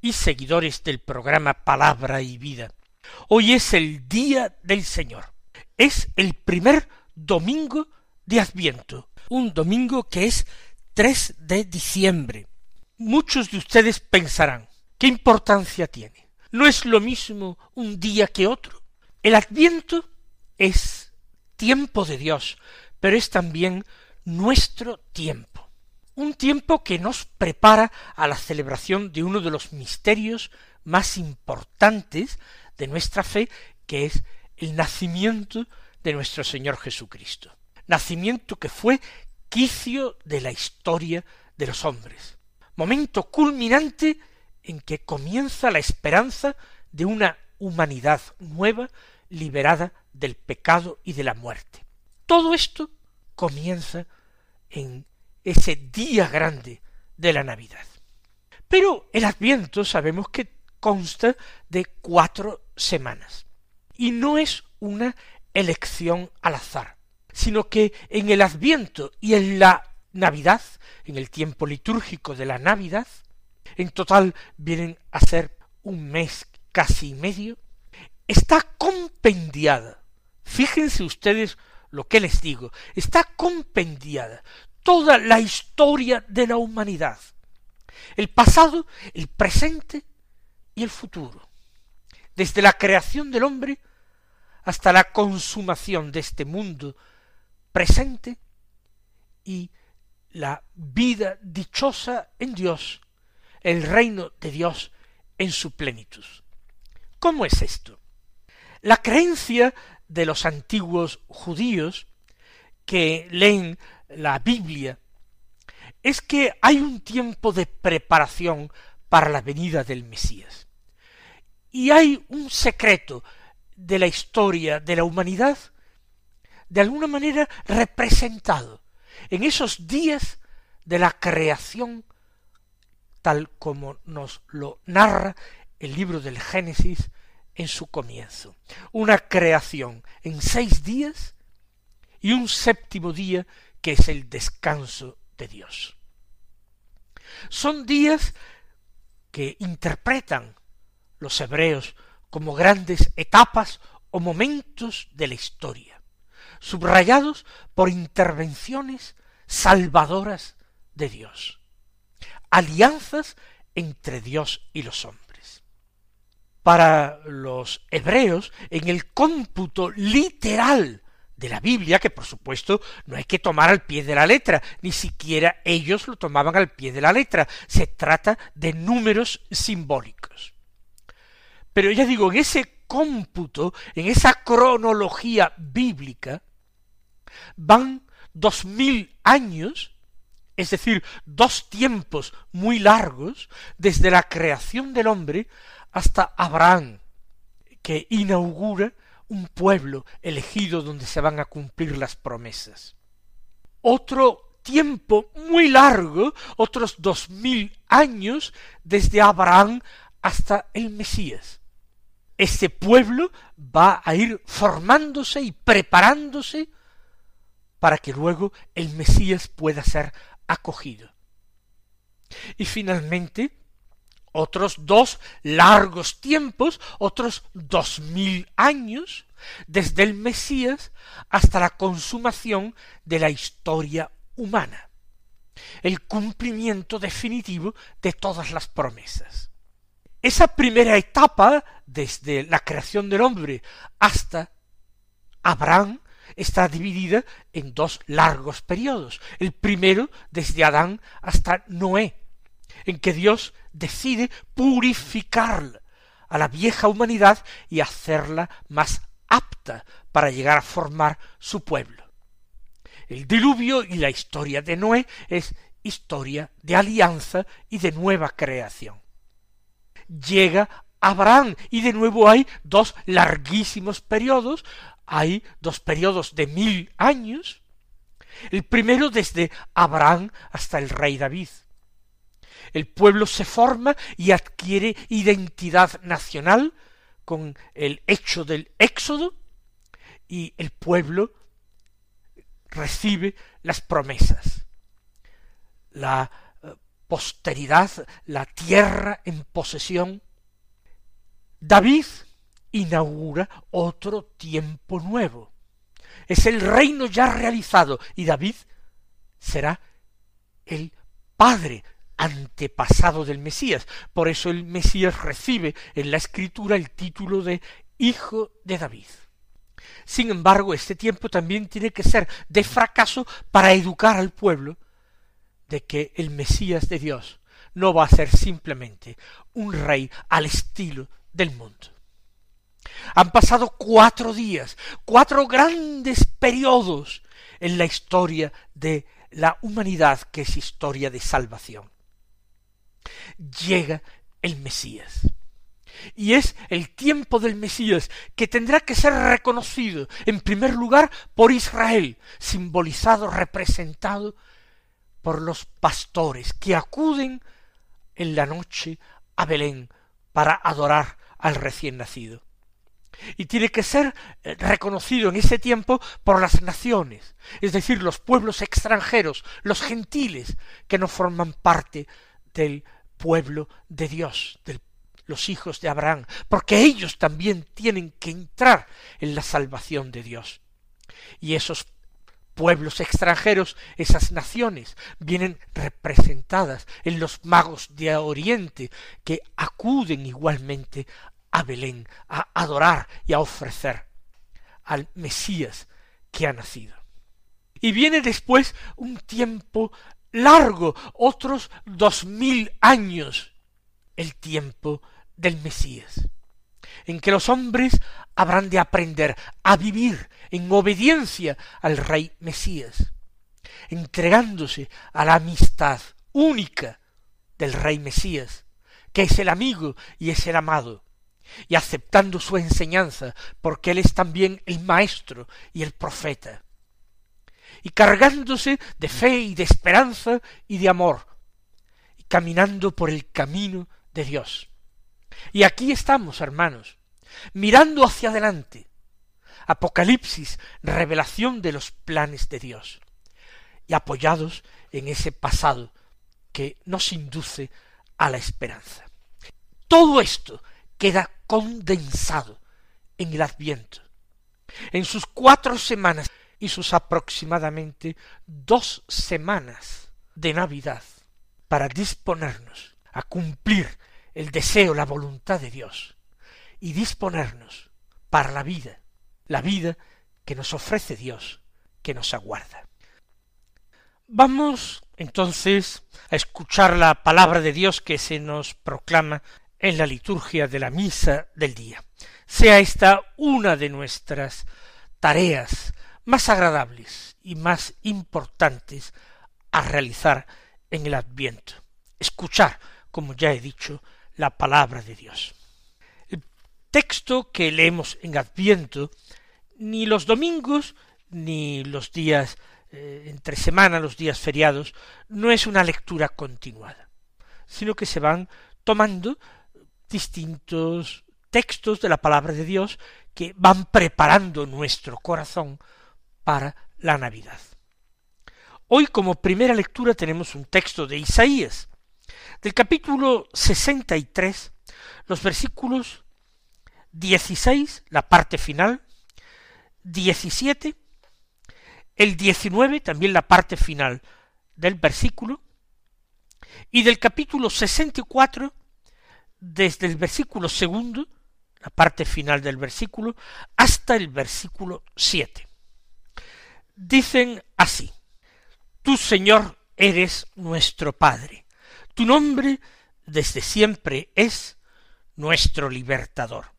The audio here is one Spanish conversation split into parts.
y seguidores del programa Palabra y Vida. Hoy es el Día del Señor. Es el primer domingo de Adviento, un domingo que es 3 de diciembre. Muchos de ustedes pensarán, ¿qué importancia tiene? ¿No es lo mismo un día que otro? El Adviento es tiempo de Dios, pero es también nuestro tiempo. Un tiempo que nos prepara a la celebración de uno de los misterios más importantes de nuestra fe, que es el nacimiento de nuestro Señor Jesucristo. Nacimiento que fue quicio de la historia de los hombres. Momento culminante en que comienza la esperanza de una humanidad nueva liberada del pecado y de la muerte. Todo esto comienza en ese día grande de la Navidad. Pero el Adviento sabemos que consta de cuatro semanas. Y no es una elección al azar, sino que en el Adviento y en la Navidad, en el tiempo litúrgico de la Navidad, en total vienen a ser un mes casi medio, está compendiada. Fíjense ustedes lo que les digo, está compendiada toda la historia de la humanidad, el pasado, el presente y el futuro, desde la creación del hombre hasta la consumación de este mundo presente y la vida dichosa en Dios, el reino de Dios en su plenitud. ¿Cómo es esto? La creencia de los antiguos judíos que leen la Biblia es que hay un tiempo de preparación para la venida del Mesías. Y hay un secreto de la historia de la humanidad de alguna manera representado en esos días de la creación tal como nos lo narra el libro del Génesis en su comienzo. Una creación en seis días y un séptimo día que es el descanso de Dios. Son días que interpretan los hebreos como grandes etapas o momentos de la historia, subrayados por intervenciones salvadoras de Dios, alianzas entre Dios y los hombres. Para los hebreos, en el cómputo literal de la Biblia, que por supuesto no hay que tomar al pie de la letra, ni siquiera ellos lo tomaban al pie de la letra, se trata de números simbólicos. Pero ya digo, en ese cómputo, en esa cronología bíblica, van dos mil años, es decir, dos tiempos muy largos, desde la creación del hombre hasta Abraham, que inaugura un pueblo elegido donde se van a cumplir las promesas. Otro tiempo muy largo, otros dos mil años, desde Abraham hasta el Mesías. Este pueblo va a ir formándose y preparándose para que luego el Mesías pueda ser acogido. Y finalmente, otros dos largos tiempos, otros dos mil años, desde el Mesías hasta la consumación de la historia humana, el cumplimiento definitivo de todas las promesas. Esa primera etapa, desde la creación del hombre hasta Abraham, está dividida en dos largos periodos. El primero, desde Adán hasta Noé, en que Dios decide purificar a la vieja humanidad y hacerla más apta para llegar a formar su pueblo. El diluvio y la historia de Noé es historia de alianza y de nueva creación. llega Abraham y de nuevo hay dos larguísimos periodos, hay dos periodos de mil años, el primero desde Abraham hasta el rey David. El pueblo se forma y adquiere identidad nacional con el hecho del éxodo y el pueblo recibe las promesas. La eh, posteridad, la tierra en posesión. David inaugura otro tiempo nuevo. Es el reino ya realizado y David será el padre antepasado del Mesías. Por eso el Mesías recibe en la escritura el título de Hijo de David. Sin embargo, este tiempo también tiene que ser de fracaso para educar al pueblo de que el Mesías de Dios no va a ser simplemente un rey al estilo del mundo. Han pasado cuatro días, cuatro grandes periodos en la historia de la humanidad que es historia de salvación llega el Mesías. Y es el tiempo del Mesías que tendrá que ser reconocido en primer lugar por Israel, simbolizado, representado por los pastores que acuden en la noche a Belén para adorar al recién nacido. Y tiene que ser eh, reconocido en ese tiempo por las naciones, es decir, los pueblos extranjeros, los gentiles, que no forman parte del pueblo de Dios, de los hijos de Abraham, porque ellos también tienen que entrar en la salvación de Dios. Y esos pueblos extranjeros, esas naciones, vienen representadas en los magos de Oriente, que acuden igualmente a Belén a adorar y a ofrecer al Mesías que ha nacido. Y viene después un tiempo largo, otros dos mil años, el tiempo del Mesías, en que los hombres habrán de aprender a vivir en obediencia al Rey Mesías, entregándose a la amistad única del Rey Mesías, que es el amigo y es el amado, y aceptando su enseñanza, porque Él es también el Maestro y el Profeta, y cargándose de fe y de esperanza y de amor, y caminando por el camino de Dios. Y aquí estamos, hermanos, mirando hacia adelante. Apocalipsis, revelación de los planes de Dios, y apoyados en ese pasado que nos induce a la esperanza. Todo esto queda condensado en el Adviento. En sus cuatro semanas y sus aproximadamente dos semanas de Navidad para disponernos a cumplir el deseo, la voluntad de Dios y disponernos para la vida, la vida que nos ofrece Dios, que nos aguarda. Vamos entonces a escuchar la palabra de Dios que se nos proclama en la liturgia de la misa del día. Sea esta una de nuestras tareas más agradables y más importantes a realizar en el Adviento. Escuchar, como ya he dicho, la palabra de Dios. El texto que leemos en Adviento, ni los domingos, ni los días eh, entre semana, los días feriados, no es una lectura continuada, sino que se van tomando distintos textos de la palabra de Dios que van preparando nuestro corazón para la Navidad. Hoy como primera lectura tenemos un texto de Isaías, del capítulo 63, los versículos 16, la parte final, 17, el 19, también la parte final del versículo, y del capítulo 64, desde el versículo segundo, la parte final del versículo, hasta el versículo 7 dicen así, Tú, Señor, eres nuestro Padre, tu nombre desde siempre es nuestro libertador.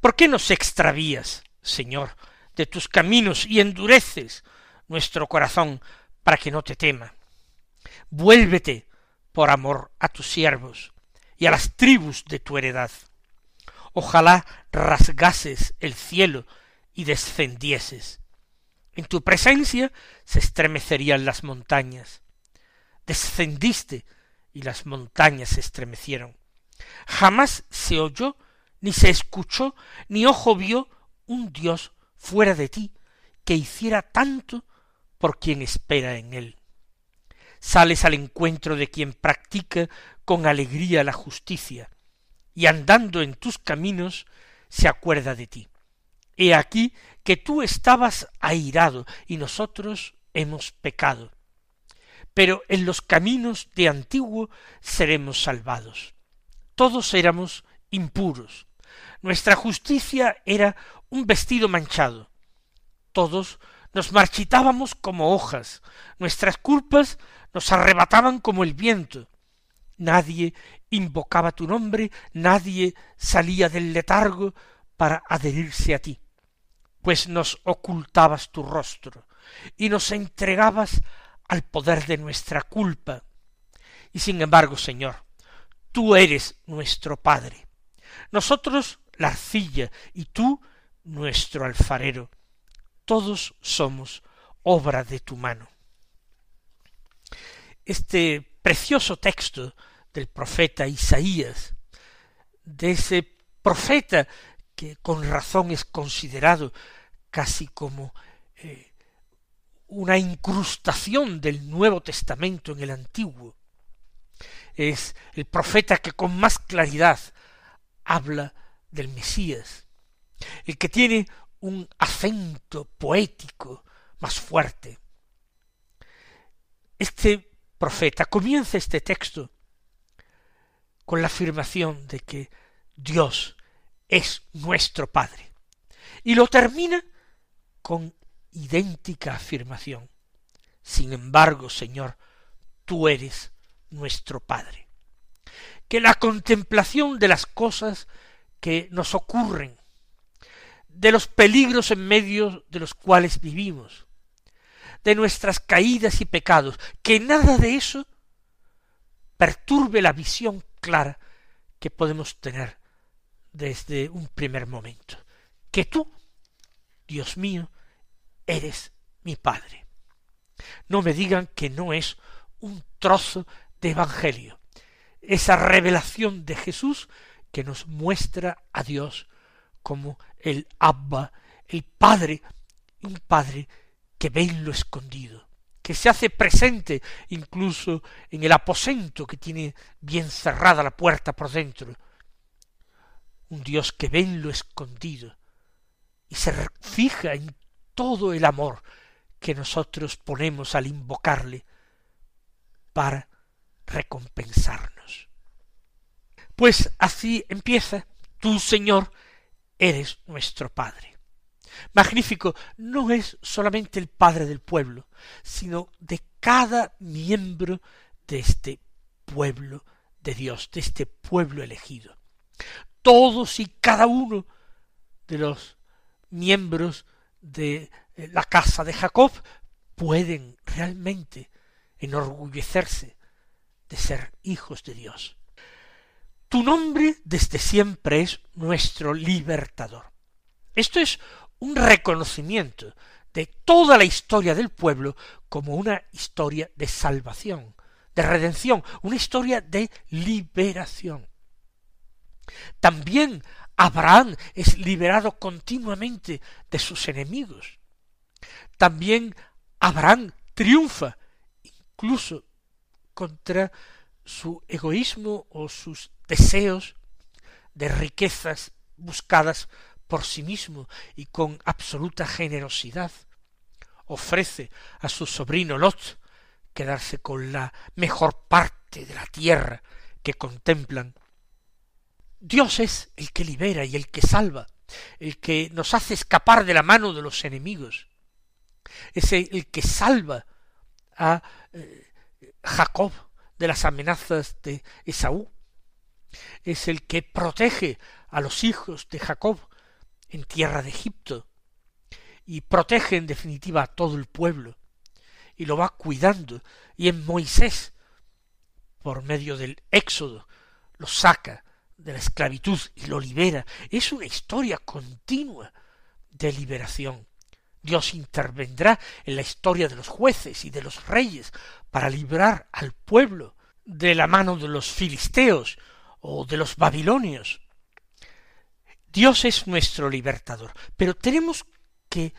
¿Por qué nos extravías, Señor, de tus caminos y endureces nuestro corazón para que no te tema? Vuélvete por amor a tus siervos y a las tribus de tu heredad. Ojalá rasgases el cielo y descendieses. En tu presencia se estremecerían las montañas. Descendiste y las montañas se estremecieron. Jamás se oyó, ni se escuchó, ni ojo vio un Dios fuera de ti que hiciera tanto por quien espera en él. Sales al encuentro de quien practica con alegría la justicia, y andando en tus caminos se acuerda de ti. He aquí que tú estabas airado y nosotros hemos pecado. Pero en los caminos de antiguo seremos salvados. Todos éramos impuros. Nuestra justicia era un vestido manchado. Todos nos marchitábamos como hojas, nuestras culpas nos arrebataban como el viento. Nadie invocaba tu nombre, nadie salía del letargo para adherirse a ti, pues nos ocultabas tu rostro y nos entregabas al poder de nuestra culpa. Y sin embargo, Señor, tú eres nuestro Padre. Nosotros la arcilla y tú nuestro alfarero todos somos obra de tu mano. Este precioso texto del profeta Isaías, de ese profeta que con razón es considerado casi como eh, una incrustación del Nuevo Testamento en el Antiguo. Es el profeta que con más claridad habla del Mesías, el que tiene un acento poético más fuerte. Este profeta comienza este texto con la afirmación de que Dios es nuestro Padre y lo termina con idéntica afirmación. Sin embargo, Señor, tú eres nuestro Padre. Que la contemplación de las cosas que nos ocurren de los peligros en medio de los cuales vivimos, de nuestras caídas y pecados, que nada de eso perturbe la visión clara que podemos tener desde un primer momento, que tú, Dios mío, eres mi Padre. No me digan que no es un trozo de Evangelio, esa revelación de Jesús que nos muestra a Dios como el Abba, el Padre, un Padre que ve en lo escondido, que se hace presente incluso en el aposento que tiene bien cerrada la puerta por dentro, un Dios que ve en lo escondido y se fija en todo el amor que nosotros ponemos al invocarle para recompensarnos. Pues así empieza, tú Señor eres nuestro Padre. Magnífico no es solamente el Padre del pueblo, sino de cada miembro de este pueblo de Dios, de este pueblo elegido. Todos y cada uno de los miembros de la casa de Jacob pueden realmente enorgullecerse de ser hijos de Dios. Tu nombre desde siempre es nuestro libertador. Esto es un reconocimiento de toda la historia del pueblo como una historia de salvación, de redención, una historia de liberación. También Abraham es liberado continuamente de sus enemigos. También Abraham triunfa incluso contra su egoísmo o sus deseos de riquezas buscadas por sí mismo y con absoluta generosidad. Ofrece a su sobrino Lot quedarse con la mejor parte de la tierra que contemplan. Dios es el que libera y el que salva, el que nos hace escapar de la mano de los enemigos. Es el que salva a eh, Jacob de las amenazas de Esaú es el que protege a los hijos de Jacob en tierra de Egipto y protege en definitiva a todo el pueblo y lo va cuidando y en Moisés por medio del éxodo lo saca de la esclavitud y lo libera. Es una historia continua de liberación. Dios intervendrá en la historia de los jueces y de los reyes para librar al pueblo de la mano de los filisteos o de los babilonios. Dios es nuestro libertador, pero tenemos que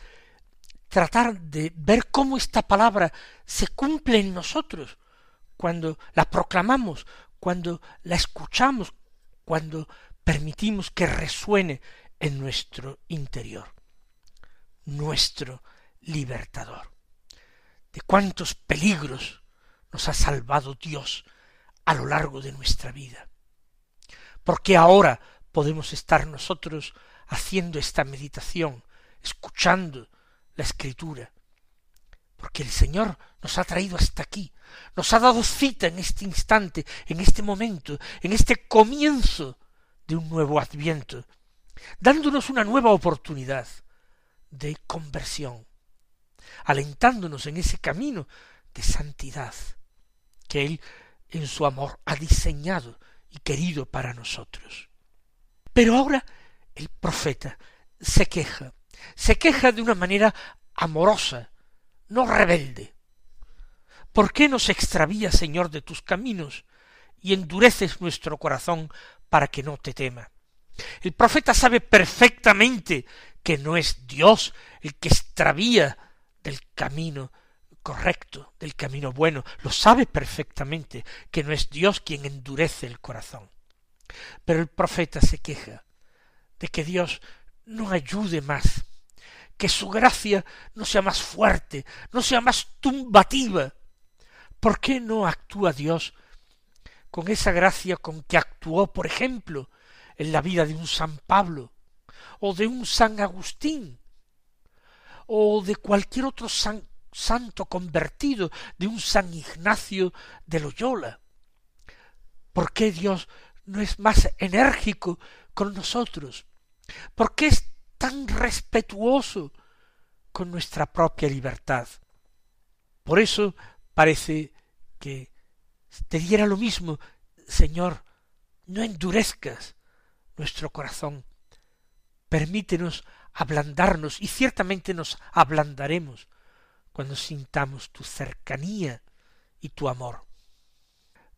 tratar de ver cómo esta palabra se cumple en nosotros, cuando la proclamamos, cuando la escuchamos, cuando permitimos que resuene en nuestro interior. Nuestro libertador. De cuántos peligros nos ha salvado Dios a lo largo de nuestra vida. Porque ahora podemos estar nosotros haciendo esta meditación, escuchando la escritura, porque el Señor nos ha traído hasta aquí, nos ha dado cita en este instante, en este momento, en este comienzo de un nuevo adviento, dándonos una nueva oportunidad de conversión, alentándonos en ese camino de santidad que Él en su amor ha diseñado y querido para nosotros. Pero ahora el profeta se queja, se queja de una manera amorosa, no rebelde. ¿Por qué nos extravías, Señor, de tus caminos y endureces nuestro corazón para que no te tema? El profeta sabe perfectamente que no es Dios el que extravía del camino correcto, del camino bueno, lo sabe perfectamente que no es Dios quien endurece el corazón. Pero el profeta se queja de que Dios no ayude más, que su gracia no sea más fuerte, no sea más tumbativa. ¿Por qué no actúa Dios con esa gracia con que actuó, por ejemplo, en la vida de un San Pablo, o de un San Agustín, o de cualquier otro santo convertido, de un San Ignacio de Loyola? ¿Por qué Dios no es más enérgico con nosotros? ¿Por qué es tan respetuoso con nuestra propia libertad. Por eso parece que te diera lo mismo, Señor, no endurezcas nuestro corazón, permítenos ablandarnos, y ciertamente nos ablandaremos cuando sintamos tu cercanía y tu amor.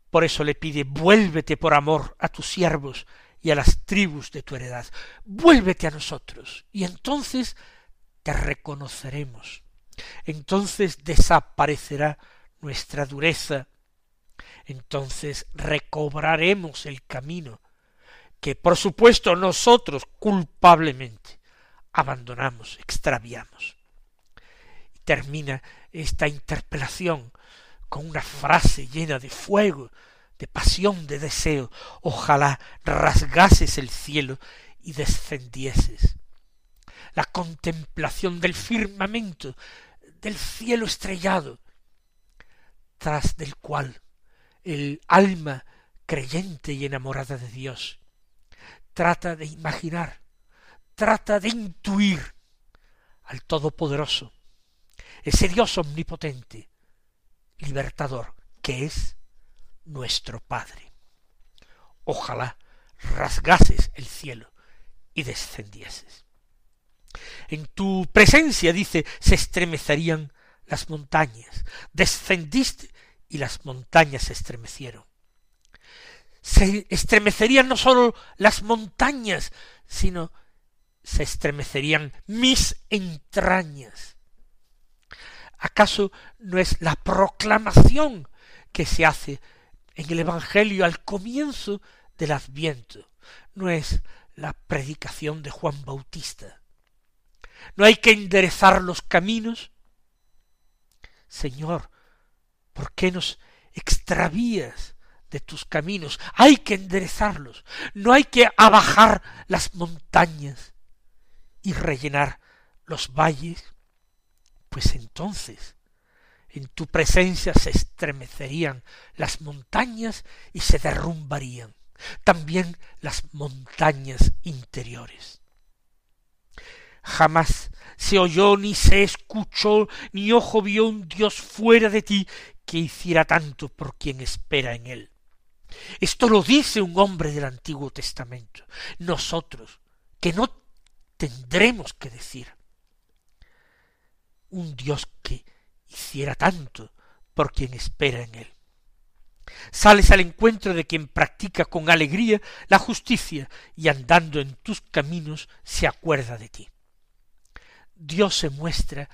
Por eso le pide, vuélvete por amor a tus siervos y a las tribus de tu heredad. Vuélvete a nosotros, y entonces te reconoceremos. Entonces desaparecerá nuestra dureza, entonces recobraremos el camino que por supuesto nosotros culpablemente abandonamos, extraviamos. Y termina esta interpelación con una frase llena de fuego, de pasión, de deseo, ojalá rasgases el cielo y descendieses. La contemplación del firmamento, del cielo estrellado, tras del cual el alma creyente y enamorada de Dios trata de imaginar, trata de intuir al Todopoderoso, ese Dios omnipotente, libertador, que es nuestro Padre. Ojalá rasgases el cielo y descendieses. En tu presencia, dice, se estremecerían las montañas. Descendiste y las montañas se estremecieron. Se estremecerían no sólo las montañas, sino se estremecerían mis entrañas. ¿Acaso no es la proclamación que se hace en el Evangelio al comienzo del Adviento. No es la predicación de Juan Bautista. No hay que enderezar los caminos. Señor, ¿por qué nos extravías de tus caminos? Hay que enderezarlos. No hay que abajar las montañas y rellenar los valles. Pues entonces en tu presencia se estremecerían las montañas y se derrumbarían, también las montañas interiores. Jamás se oyó ni se escuchó ni ojo vio un Dios fuera de ti que hiciera tanto por quien espera en él. Esto lo dice un hombre del Antiguo Testamento. Nosotros, que no tendremos que decir. Un Dios que hiciera tanto por quien espera en él. Sales al encuentro de quien practica con alegría la justicia y andando en tus caminos se acuerda de ti. Dios se muestra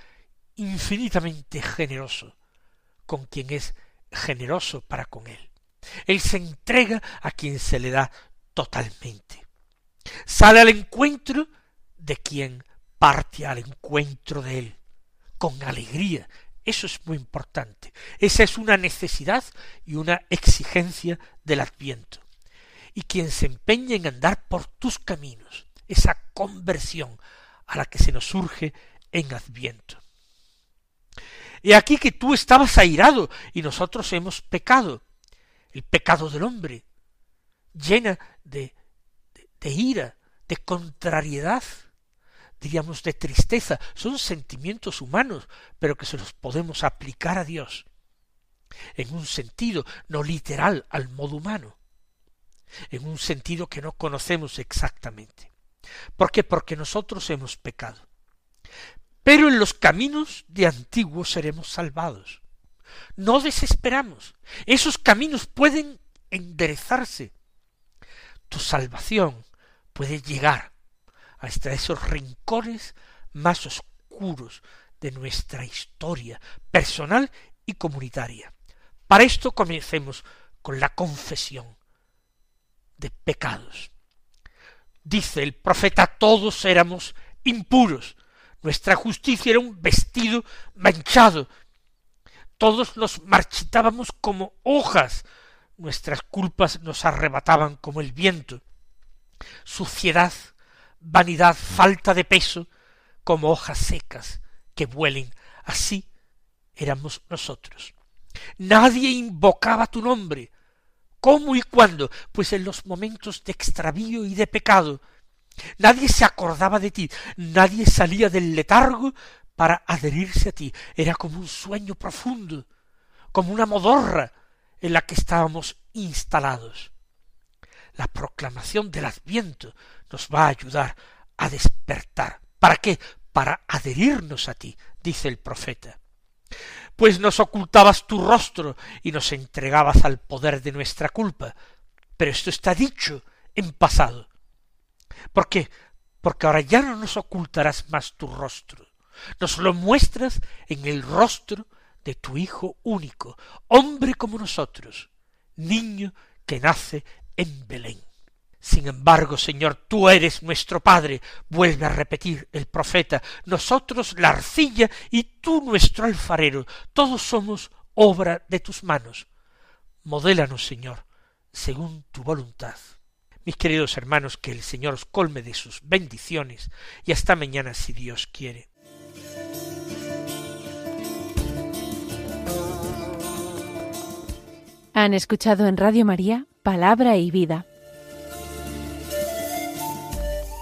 infinitamente generoso con quien es generoso para con él. Él se entrega a quien se le da totalmente. Sale al encuentro de quien parte al encuentro de él, con alegría. Eso es muy importante. Esa es una necesidad y una exigencia del adviento. Y quien se empeña en andar por tus caminos, esa conversión a la que se nos surge en adviento. He aquí que tú estabas airado y nosotros hemos pecado. El pecado del hombre llena de, de, ira, de contrariedad, diríamos de tristeza. Son sentimientos humanos, pero que se los podemos aplicar a Dios. En un sentido no literal al modo humano. En un sentido que no conocemos exactamente. ¿Por qué? Porque nosotros hemos pecado. Pero en los caminos de antiguo seremos salvados. No desesperamos. Esos caminos pueden enderezarse. Tu salvación puede llegar hasta esos rincones más oscuros de nuestra historia personal y comunitaria. Para esto comencemos con la confesión de pecados. Dice el profeta, todos éramos impuros, nuestra justicia era un vestido manchado. Todos nos marchitábamos como hojas. Nuestras culpas nos arrebataban como el viento. Suciedad, vanidad, falta de peso, como hojas secas que vuelen. Así éramos nosotros. Nadie invocaba tu nombre. ¿Cómo y cuándo? Pues en los momentos de extravío y de pecado, Nadie se acordaba de ti, nadie salía del letargo para adherirse a ti. Era como un sueño profundo, como una modorra en la que estábamos instalados. La proclamación del adviento nos va a ayudar a despertar. ¿Para qué? Para adherirnos a ti, dice el profeta. Pues nos ocultabas tu rostro y nos entregabas al poder de nuestra culpa. Pero esto está dicho en pasado. ¿Por qué? Porque ahora ya no nos ocultarás más tu rostro, nos lo muestras en el rostro de tu Hijo único, hombre como nosotros, niño que nace en Belén. Sin embargo, Señor, tú eres nuestro Padre, vuelve a repetir el profeta, nosotros la arcilla y tú nuestro alfarero, todos somos obra de tus manos. Modélanos, Señor, según tu voluntad. Mis queridos hermanos, que el Señor os colme de sus bendiciones y hasta mañana si Dios quiere. Han escuchado en Radio María Palabra y Vida,